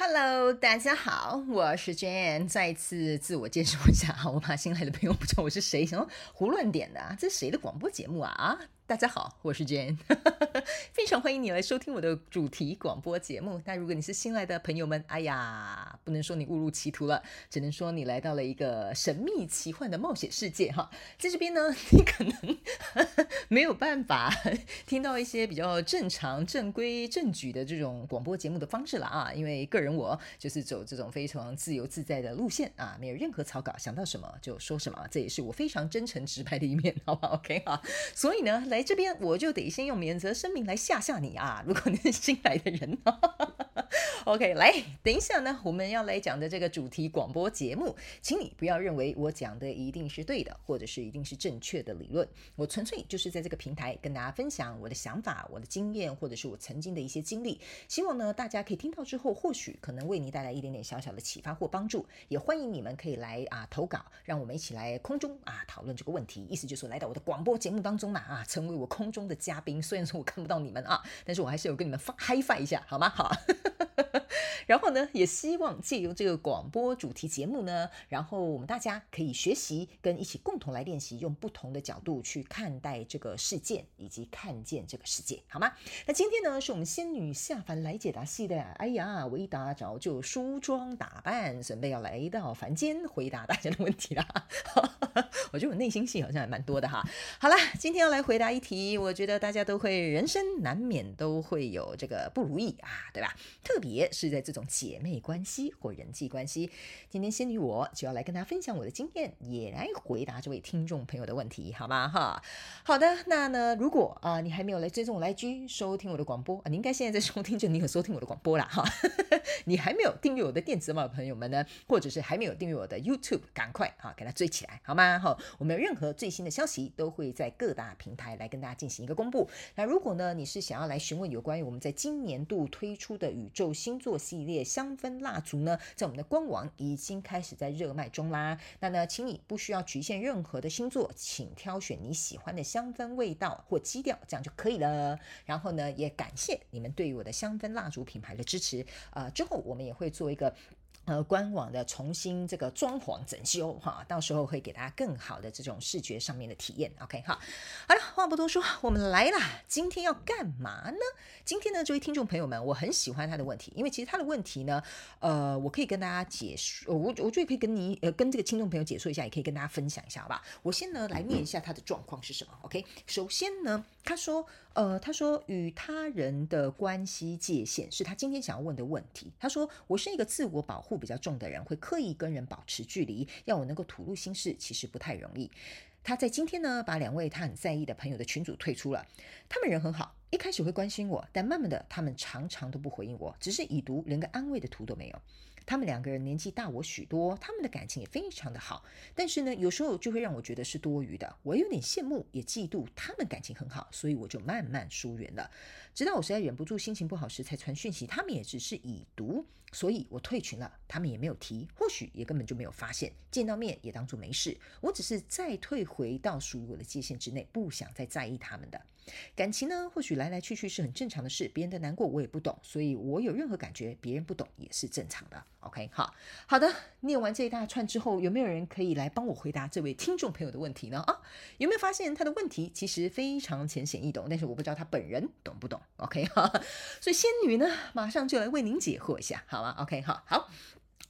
Hello，大家好，我是 Jane，再次自我介绍一下哈，我怕新来的朋友不知道我是谁，想说胡乱点的啊，这是谁的广播节目啊？大家好，我是 Jane，非常欢迎你来收听我的主题广播节目。那如果你是新来的朋友们，哎呀，不能说你误入歧途了，只能说你来到了一个神秘奇幻的冒险世界哈。在这边呢，你可能没有办法 听到一些比较正常、正规、正矩的这种广播节目的方式了啊，因为个人我就是走这种非常自由自在的路线啊，没有任何草稿，想到什么就说什么，这也是我非常真诚直白的一面，好不好？OK 哈，所以呢，来。来这边我就得先用免责声明来吓吓你啊！如果你是新来的人 OK，来，等一下呢，我们要来讲的这个主题广播节目，请你不要认为我讲的一定是对的，或者是一定是正确的理论。我纯粹就是在这个平台跟大家分享我的想法、我的经验，或者是我曾经的一些经历。希望呢，大家可以听到之后，或许可能为你带来一点点小小的启发或帮助。也欢迎你们可以来啊投稿，让我们一起来空中啊讨论这个问题。意思就是来到我的广播节目当中嘛啊，成。为我空中的嘉宾，虽然说我看不到你们啊，但是我还是有跟你们发嗨翻一下，好吗？好。然后呢，也希望借由这个广播主题节目呢，然后我们大家可以学习，跟一起共同来练习，用不同的角度去看待这个事件，以及看见这个世界，好吗？那今天呢，是我们仙女下凡来解答系列。哎呀，我一大早就梳妆打扮，准备要来到凡间回答大家的问题了。我觉得我内心戏好像还蛮多的哈。好啦，今天要来回答一题，我觉得大家都会，人生难免都会有这个不如意啊，对吧？特特别是在这种。姐妹关系或人际关系，今天仙女我就要来跟大家分享我的经验，也来回答这位听众朋友的问题，好吗？哈，好的，那呢，如果啊、你还没有来追踪我来居收听我的广播啊，你应该现在在收听，就你有收听我的广播啦。哈。你还没有订阅我的电子报朋友们呢，或者是还没有订阅我的 YouTube，赶快哈给它追起来，好吗？哈，我们有任何最新的消息都会在各大平台来跟大家进行一个公布。那如果呢你是想要来询问有关于我们在今年度推出的宇宙星座系列。香氛蜡烛呢，在我们的官网已经开始在热卖中啦。那呢，请你不需要局限任何的星座，请挑选你喜欢的香氛味道或基调，这样就可以了。然后呢，也感谢你们对于我的香氛蜡烛品牌的支持。呃，之后我们也会做一个。呃，官网的重新这个装潢整修哈，到时候会给大家更好的这种视觉上面的体验。OK 哈，好了，话不多说，我们来啦。今天要干嘛呢？今天呢，这位听众朋友们，我很喜欢他的问题，因为其实他的问题呢，呃，我可以跟大家解说，我我觉得可以跟你呃跟这个听众朋友解说一下，也可以跟大家分享一下，好吧？我先呢来念一下他的状况是什么。OK，首先呢，他说，呃，他说与他人的关系界限是他今天想要问的问题。他说，我是一个自我保护比较重的人，会刻意跟人保持距离，要我能够吐露心事，其实不太容易。他在今天呢，把两位他很在意的朋友的群组退出了。他们人很好，一开始会关心我，但慢慢的，他们常常都不回应我，只是已读，连个安慰的图都没有。他们两个人年纪大我许多，他们的感情也非常的好，但是呢，有时候就会让我觉得是多余的。我有点羡慕，也嫉妒他们感情很好，所以我就慢慢疏远了。直到我实在忍不住，心情不好时，才传讯息。他们也只是已读，所以我退群了，他们也没有提，或许也根本就没有发现。见到面也当作没事。我只是再退回到属于我的界限之内，不想再在意他们的。感情呢，或许来来去去是很正常的事，别人的难过我也不懂，所以我有任何感觉，别人不懂也是正常的。OK，好好的，念完这一大串之后，有没有人可以来帮我回答这位听众朋友的问题呢？啊，有没有发现他的问题其实非常浅显易懂，但是我不知道他本人懂不懂？OK，哈，所以仙女呢，马上就来为您解惑一下哈，好吗？OK，好，好。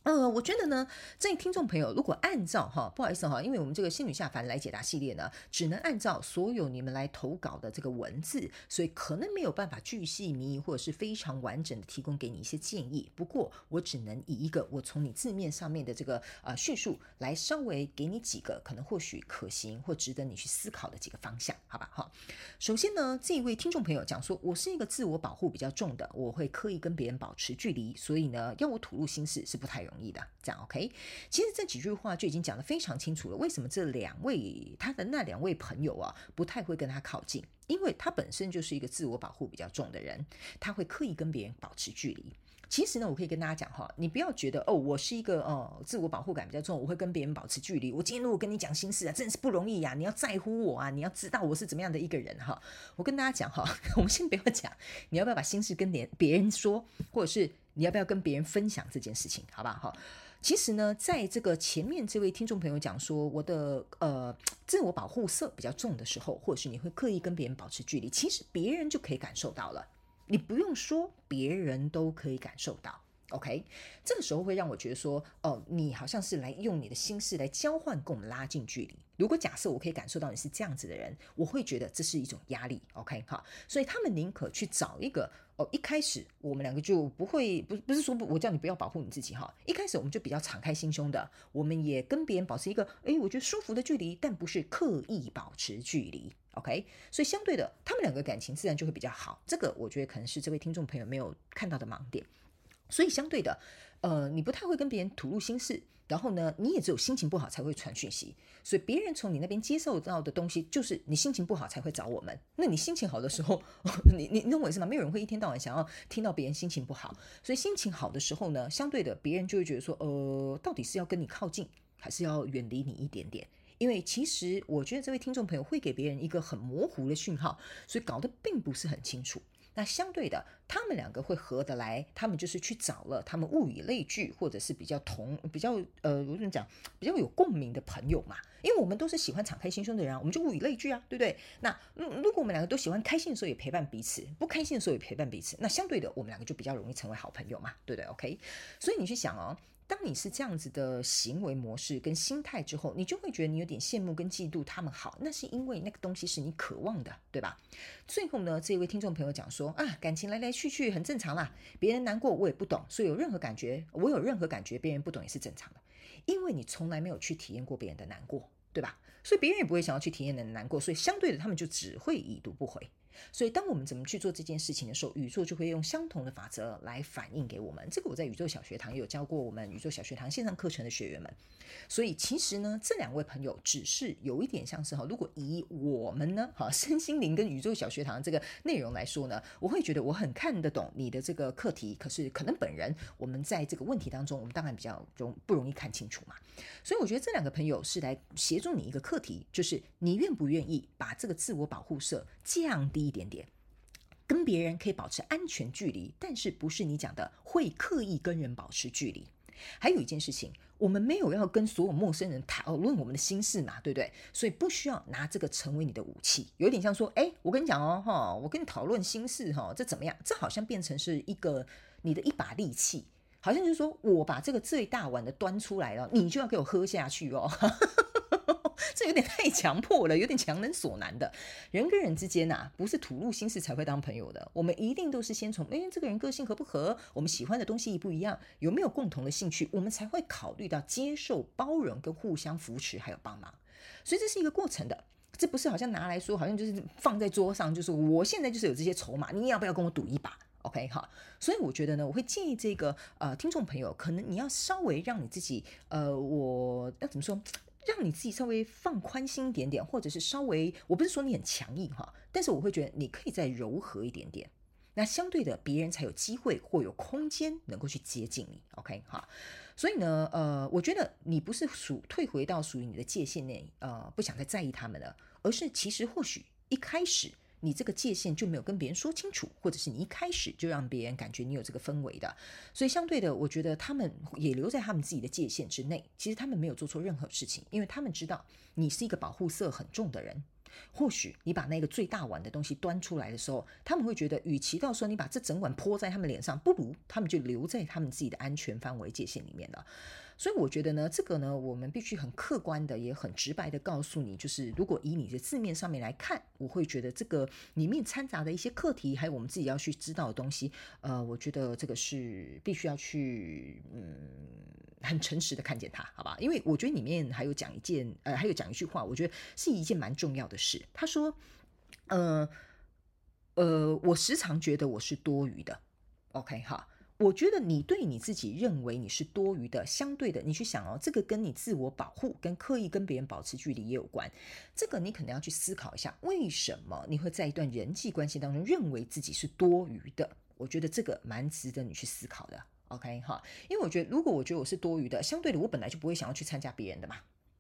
呃，我觉得呢，这位听众朋友，如果按照哈，不好意思哈，因为我们这个仙女下凡来解答系列呢，只能按照所有你们来投稿的这个文字，所以可能没有办法巨细靡遗或者是非常完整的提供给你一些建议。不过我只能以一个我从你字面上面的这个呃叙述来稍微给你几个可能或许可行或值得你去思考的几个方向，好吧？哈，首先呢，这一位听众朋友讲说，我是一个自我保护比较重的，我会刻意跟别人保持距离，所以呢，要我吐露心事是不太容。易的。这样 OK？其实这几句话就已经讲得非常清楚了。为什么这两位他的那两位朋友啊，不太会跟他靠近？因为他本身就是一个自我保护比较重的人，他会刻意跟别人保持距离。其实呢，我可以跟大家讲哈，你不要觉得哦，我是一个哦自我保护感比较重，我会跟别人保持距离。我今天如果跟你讲心事啊，真是不容易呀，你要在乎我啊，你要知道我是怎么样的一个人哈。我跟大家讲哈，我们先不要讲，你要不要把心事跟别别人说，或者是你要不要跟别人分享这件事情，好不好？其实呢，在这个前面这位听众朋友讲说我的呃自我保护色比较重的时候，或者是你会刻意跟别人保持距离，其实别人就可以感受到了。你不用说，别人都可以感受到。OK，这个时候会让我觉得说，哦，你好像是来用你的心事来交换，跟我们拉近距离。如果假设我可以感受到你是这样子的人，我会觉得这是一种压力。OK，好，所以他们宁可去找一个，哦，一开始我们两个就不会，不不是说不，我叫你不要保护你自己哈。一开始我们就比较敞开心胸的，我们也跟别人保持一个，诶，我觉得舒服的距离，但不是刻意保持距离。OK，所以相对的，他们两个感情自然就会比较好。这个我觉得可能是这位听众朋友没有看到的盲点。所以相对的，呃，你不太会跟别人吐露心事，然后呢，你也只有心情不好才会传讯息，所以别人从你那边接受到的东西，就是你心情不好才会找我们。那你心情好的时候，你你认为是吗？没有人会一天到晚想要听到别人心情不好，所以心情好的时候呢，相对的，别人就会觉得说，呃，到底是要跟你靠近，还是要远离你一点点？因为其实我觉得这位听众朋友会给别人一个很模糊的讯号，所以搞得并不是很清楚。那相对的，他们两个会合得来，他们就是去找了他们物以类聚，或者是比较同、比较呃，我怎么讲，比较有共鸣的朋友嘛。因为我们都是喜欢敞开心胸的人，我们就物以类聚啊，对不对？那嗯，如果我们两个都喜欢开心的时候也陪伴彼此，不开心的时候也陪伴彼此，那相对的，我们两个就比较容易成为好朋友嘛，对不对？OK，所以你去想哦。当你是这样子的行为模式跟心态之后，你就会觉得你有点羡慕跟嫉妒他们好，那是因为那个东西是你渴望的，对吧？最后呢，这位听众朋友讲说啊，感情来来去去很正常啦，别人难过我也不懂，所以有任何感觉，我有任何感觉别人不懂也是正常的，因为你从来没有去体验过别人的难过，对吧？所以别人也不会想要去体验你的难过，所以相对的他们就只会已读不回。所以，当我们怎么去做这件事情的时候，宇宙就会用相同的法则来反映给我们。这个我在宇宙小学堂有教过我们宇宙小学堂线上课程的学员们。所以，其实呢，这两位朋友只是有一点像是哈，如果以我们呢，哈，身心灵跟宇宙小学堂这个内容来说呢，我会觉得我很看得懂你的这个课题。可是，可能本人我们在这个问题当中，我们当然比较容不容易看清楚嘛。所以，我觉得这两个朋友是来协助你一个课题，就是你愿不愿意把这个自我保护色降低。低一点点，跟别人可以保持安全距离，但是不是你讲的会刻意跟人保持距离。还有一件事情，我们没有要跟所有陌生人讨论我们的心事嘛，对不对？所以不需要拿这个成为你的武器。有点像说，哎，我跟你讲哦，哈，我跟你讨论心事，哈，这怎么样？这好像变成是一个你的一把利器，好像就是说我把这个最大碗的端出来了，你就要给我喝下去哦。这有点太强迫了，有点强人所难的。人跟人之间呐、啊，不是吐露心事才会当朋友的。我们一定都是先从，哎，这个人个性合不合，我们喜欢的东西一不一样，有没有共同的兴趣，我们才会考虑到接受、包容跟互相扶持，还有帮忙。所以这是一个过程的，这不是好像拿来说，好像就是放在桌上，就是我现在就是有这些筹码，你要不要跟我赌一把？OK 哈。所以我觉得呢，我会建议这个呃听众朋友，可能你要稍微让你自己，呃，我要怎么说？让你自己稍微放宽心一点点，或者是稍微，我不是说你很强硬哈，但是我会觉得你可以再柔和一点点，那相对的别人才有机会或有空间能够去接近你，OK 哈，所以呢，呃，我觉得你不是属退回到属于你的界限内，呃，不想再在意他们了，而是其实或许一开始。你这个界限就没有跟别人说清楚，或者是你一开始就让别人感觉你有这个氛围的，所以相对的，我觉得他们也留在他们自己的界限之内。其实他们没有做错任何事情，因为他们知道你是一个保护色很重的人。或许你把那个最大碗的东西端出来的时候，他们会觉得，与其到时候你把这整碗泼在他们脸上，不如他们就留在他们自己的安全范围界限里面了。所以我觉得呢，这个呢，我们必须很客观的，也很直白的告诉你，就是如果以你的字面上面来看，我会觉得这个里面掺杂的一些课题，还有我们自己要去知道的东西，呃，我觉得这个是必须要去，嗯，很诚实的看见它，好吧？因为我觉得里面还有讲一件，呃，还有讲一句话，我觉得是一件蛮重要的事。他说，呃，呃，我时常觉得我是多余的，OK 哈。我觉得你对你自己认为你是多余的，相对的，你去想哦，这个跟你自我保护、跟刻意跟别人保持距离也有关。这个你可能要去思考一下，为什么你会在一段人际关系当中认为自己是多余的？我觉得这个蛮值得你去思考的。OK 哈，因为我觉得，如果我觉得我是多余的，相对的，我本来就不会想要去参加别人的嘛，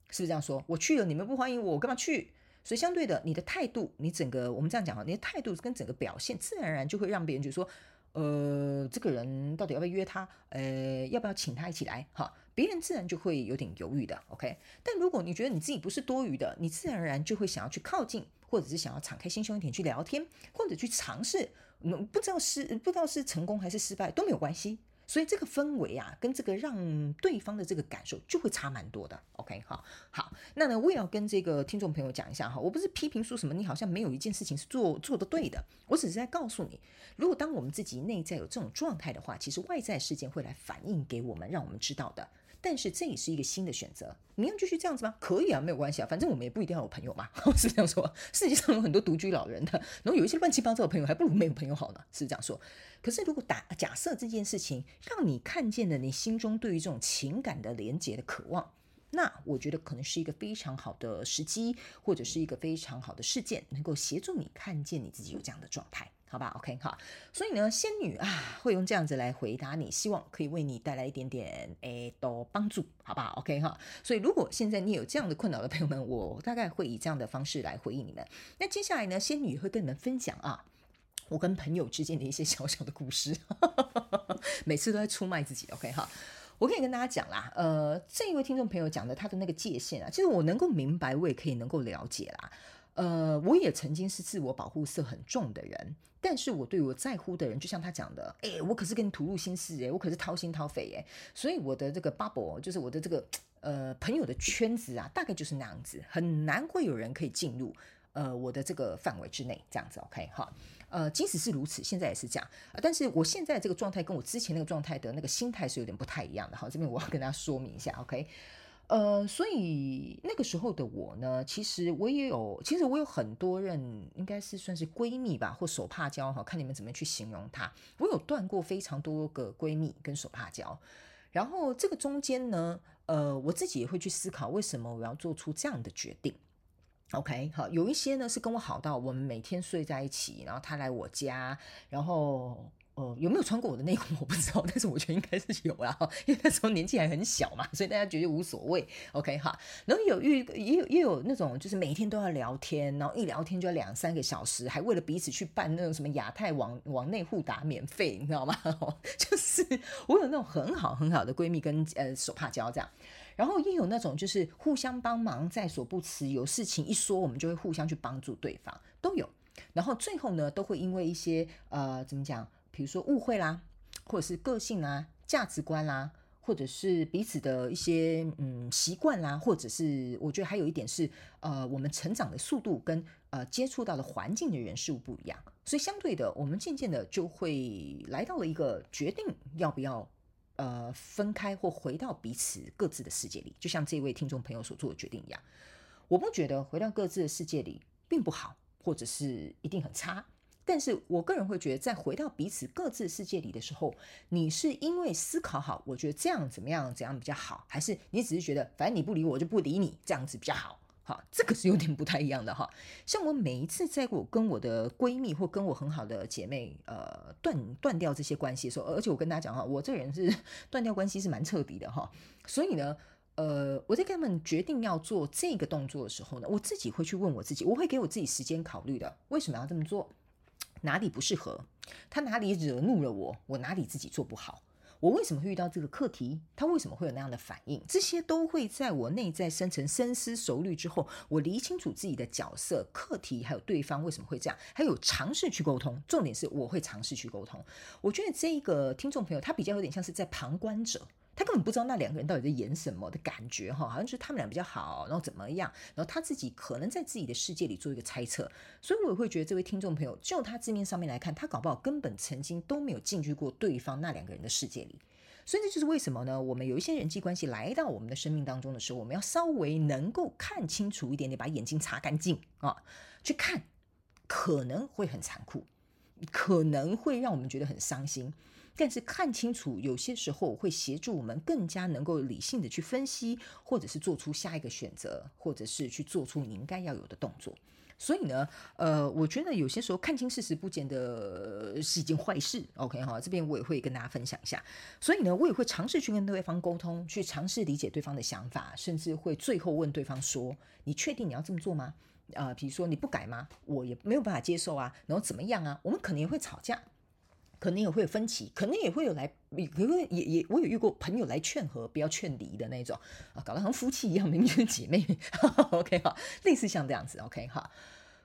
是不是这样说？我去了，你们不欢迎我，我干嘛去？所以相对的，你的态度，你整个我们这样讲哈，你的态度跟整个表现，自然而然就会让别人觉得说。呃，这个人到底要不要约他？呃，要不要请他一起来？哈，别人自然就会有点犹豫的。OK，但如果你觉得你自己不是多余的，你自然而然就会想要去靠近，或者是想要敞开心胸一点去聊天，或者去尝试。嗯，不知道是不知道是成功还是失败都没有关系。所以这个氛围啊，跟这个让对方的这个感受就会差蛮多的。OK，好，好，那呢，我也要跟这个听众朋友讲一下哈，我不是批评说什么你好像没有一件事情是做做的对的，我只是在告诉你，如果当我们自己内在有这种状态的话，其实外在事件会来反映给我们，让我们知道的。但是这也是一个新的选择，你要继续这样子吗？可以啊，没有关系啊，反正我们也不一定要有朋友嘛，是这样说。世界上有很多独居老人的，然后有一些乱七八糟的朋友，还不如没有朋友好呢，是这样说。可是如果打假设这件事情让你看见了你心中对于这种情感的连接的渴望，那我觉得可能是一个非常好的时机，或者是一个非常好的事件，能够协助你看见你自己有这样的状态。好吧，OK 哈，所以呢，仙女啊会用这样子来回答你，希望可以为你带来一点点诶多帮助，好吧，OK 哈。所以如果现在你有这样的困扰的朋友们，我大概会以这样的方式来回应你们。那接下来呢，仙女会跟你们分享啊，我跟朋友之间的一些小小的故事，每次都在出卖自己，OK 哈。我可以跟大家讲啦，呃，这一位听众朋友讲的他的那个界限啊，其实我能够明白，我也可以能够了解啦。呃，我也曾经是自我保护色很重的人，但是我对我在乎的人，就像他讲的，哎，我可是跟你吐露心事，哎，我可是掏心掏肺，哎，所以我的这个 bubble 就是我的这个呃朋友的圈子啊，大概就是那样子，很难会有人可以进入呃我的这个范围之内，这样子，OK 哈，呃，即使是如此，现在也是这样，但是我现在这个状态跟我之前那个状态的那个心态是有点不太一样的，好，这边我要跟大家说明一下，OK。呃，所以那个时候的我呢，其实我也有，其实我有很多任，应该是算是闺蜜吧，或手帕交哈，看你们怎么去形容它。我有断过非常多个闺蜜跟手帕交，然后这个中间呢，呃，我自己也会去思考，为什么我要做出这样的决定？OK，好，有一些呢是跟我好到我们每天睡在一起，然后他来我家，然后。哦，有没有穿过我的内裤我不知道，但是我觉得应该是有啦，因为那时候年纪还很小嘛，所以大家觉得无所谓。OK 哈，然后有遇也有也有那种就是每天都要聊天，然后一聊天就要两三个小时，还为了彼此去办那种什么亚太网网内互打免费，你知道吗？就是我有那种很好很好的闺蜜跟呃手帕交这样，然后也有那种就是互相帮忙在所不辞，有事情一说我们就会互相去帮助对方都有，然后最后呢都会因为一些呃怎么讲？比如说误会啦，或者是个性啦、价值观啦，或者是彼此的一些嗯习惯啦，或者是我觉得还有一点是呃我们成长的速度跟呃接触到的环境的人事物不一样，所以相对的我们渐渐的就会来到了一个决定要不要呃分开或回到彼此各自的世界里，就像这位听众朋友所做的决定一样。我不觉得回到各自的世界里并不好，或者是一定很差。但是我个人会觉得，在回到彼此各自世界里的时候，你是因为思考好，我觉得这样怎么样怎样比较好，还是你只是觉得反正你不理我就不理你这样子比较好？哈，这个是有点不太一样的哈。像我每一次在我跟我的闺蜜或跟我很好的姐妹呃断断掉这些关系的时候，而且我跟大家讲哈，我这个人是 断掉关系是蛮彻底的哈。所以呢，呃，我在跟他们决定要做这个动作的时候呢，我自己会去问我自己，我会给我自己时间考虑的，为什么要这么做？哪里不适合？他哪里惹怒了我？我哪里自己做不好？我为什么会遇到这个课题？他为什么会有那样的反应？这些都会在我内在深层深思熟虑之后，我理清楚自己的角色、课题，还有对方为什么会这样，还有尝试去沟通。重点是我会尝试去沟通。我觉得这一个听众朋友，他比较有点像是在旁观者。他根本不知道那两个人到底在演什么的感觉哈，好像就是他们俩比较好，然后怎么样，然后他自己可能在自己的世界里做一个猜测，所以我也会觉得这位听众朋友，就他字面上面来看，他搞不好根本曾经都没有进去过对方那两个人的世界里，所以这就是为什么呢？我们有一些人际关系来到我们的生命当中的时候，我们要稍微能够看清楚一点点，把眼睛擦干净啊，去看可能会很残酷，可能会让我们觉得很伤心。但是看清楚有些时候会协助我们更加能够理性的去分析，或者是做出下一个选择，或者是去做出你应该要有的动作。所以呢，呃，我觉得有些时候看清事实不见得是一件坏事。OK 哈，这边我也会跟大家分享一下。所以呢，我也会尝试去跟对方沟通，去尝试理解对方的想法，甚至会最后问对方说：“你确定你要这么做吗？”啊、比如说你不改吗？我也没有办法接受啊。然后怎么样啊？我们可能也会吵架，可能也会有分歧，可能也会有来，也会也也我有遇过朋友来劝和，不要劝离的那种啊，搞得好像夫妻一样，明明就是姐妹。OK 哈，类似像这样子。OK 哈。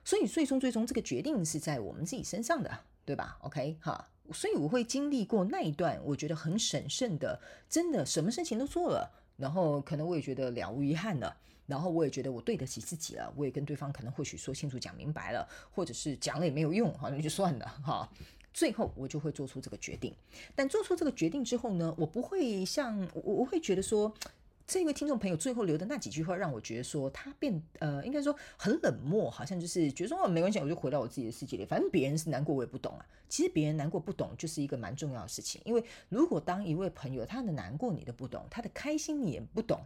所以最终最终这个决定是在我们自己身上的，对吧？OK 哈，所以我会经历过那一段，我觉得很审慎的，真的什么事情都做了，然后可能我也觉得了无遗憾了，然后我也觉得我对得起自己了，我也跟对方可能或许说清楚讲明白了，或者是讲了也没有用，好，那就算了哈。最后我就会做出这个决定，但做出这个决定之后呢，我不会像我我会觉得说。这位听众朋友最后留的那几句话，让我觉得说他变呃，应该说很冷漠，好像就是觉得说哦，没关系，我就回到我自己的世界里，反正别人是难过，我也不懂啊。其实别人难过不懂，就是一个蛮重要的事情。因为如果当一位朋友他的难过你都不懂，他的开心你也不懂，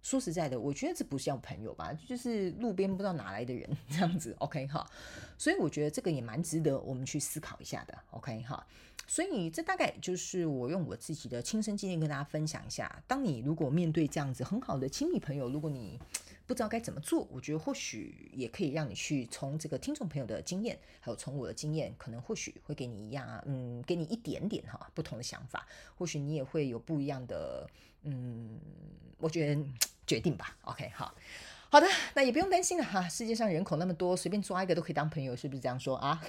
说实在的，我觉得这不像朋友吧，就是路边不知道哪来的人这样子。OK 哈，所以我觉得这个也蛮值得我们去思考一下的。OK 哈。所以，这大概就是我用我自己的亲身经验跟大家分享一下。当你如果面对这样子很好的亲密朋友，如果你不知道该怎么做，我觉得或许也可以让你去从这个听众朋友的经验，还有从我的经验，可能或许会给你一样，嗯，给你一点点哈不同的想法。或许你也会有不一样的，嗯，我觉得决定吧。OK，好，好的，那也不用担心了哈。世界上人口那么多，随便抓一个都可以当朋友，是不是这样说啊？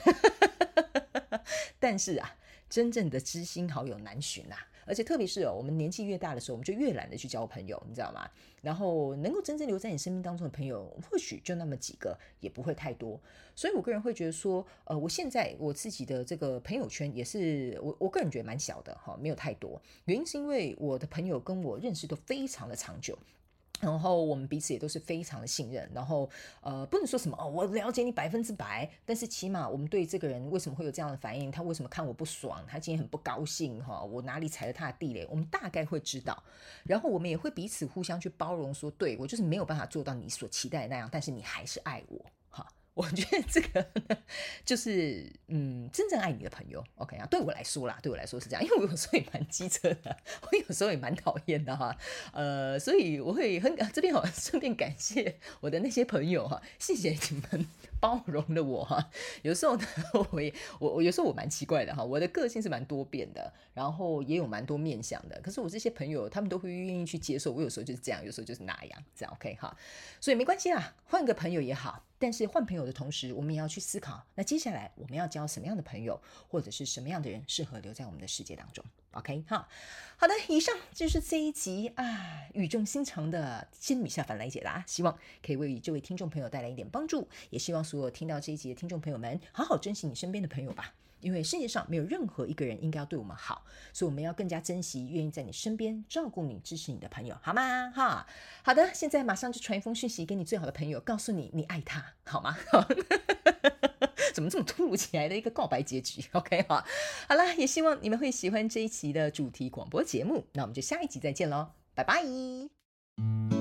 但是啊。真正的知心好友难寻呐，而且特别是哦，我们年纪越大的时候，我们就越懒得去交朋友，你知道吗？然后能够真正留在你生命当中的朋友，或许就那么几个，也不会太多。所以我个人会觉得说，呃，我现在我自己的这个朋友圈也是我我个人觉得蛮小的哈，没有太多。原因是因为我的朋友跟我认识都非常的长久。然后我们彼此也都是非常的信任，然后呃，不能说什么哦，我了解你百分之百，但是起码我们对这个人为什么会有这样的反应，他为什么看我不爽，他今天很不高兴哈，我哪里踩了他的地雷，我们大概会知道，然后我们也会彼此互相去包容说，对我就是没有办法做到你所期待那样，但是你还是爱我。我觉得这个就是，嗯，真正爱你的朋友，OK 啊？对我来说啦，对我来说是这样，因为我有时候也蛮机车的，我有时候也蛮讨厌的哈，呃，所以我会很这边好 顺便感谢我的那些朋友哈，谢谢你们包容了我哈。有时候呢，我也我我有时候我蛮奇怪的哈，我的个性是蛮多变的，然后也有蛮多面向的，可是我这些朋友他们都会愿意去接受，我有时候就是这样，有时候就是那样，这样 OK 哈，所以没关系啦，换个朋友也好。但是换朋友的同时，我们也要去思考，那接下来我们要交什么样的朋友，或者是什么样的人适合留在我们的世界当中？OK，哈，好的，以上就是这一集啊，语重心长的仙女下凡来解答，希望可以为这位听众朋友带来一点帮助，也希望所有听到这一集的听众朋友们，好好珍惜你身边的朋友吧。因为世界上没有任何一个人应该要对我们好，所以我们要更加珍惜愿意在你身边照顾你、支持你的朋友，好吗？哈，好的，现在马上就传一封讯息给你最好的朋友，告诉你你爱他，好吗？怎么这么突如其来的一个告白结局？OK，哈，好了，也希望你们会喜欢这一期的主题广播节目，那我们就下一集再见喽，拜拜。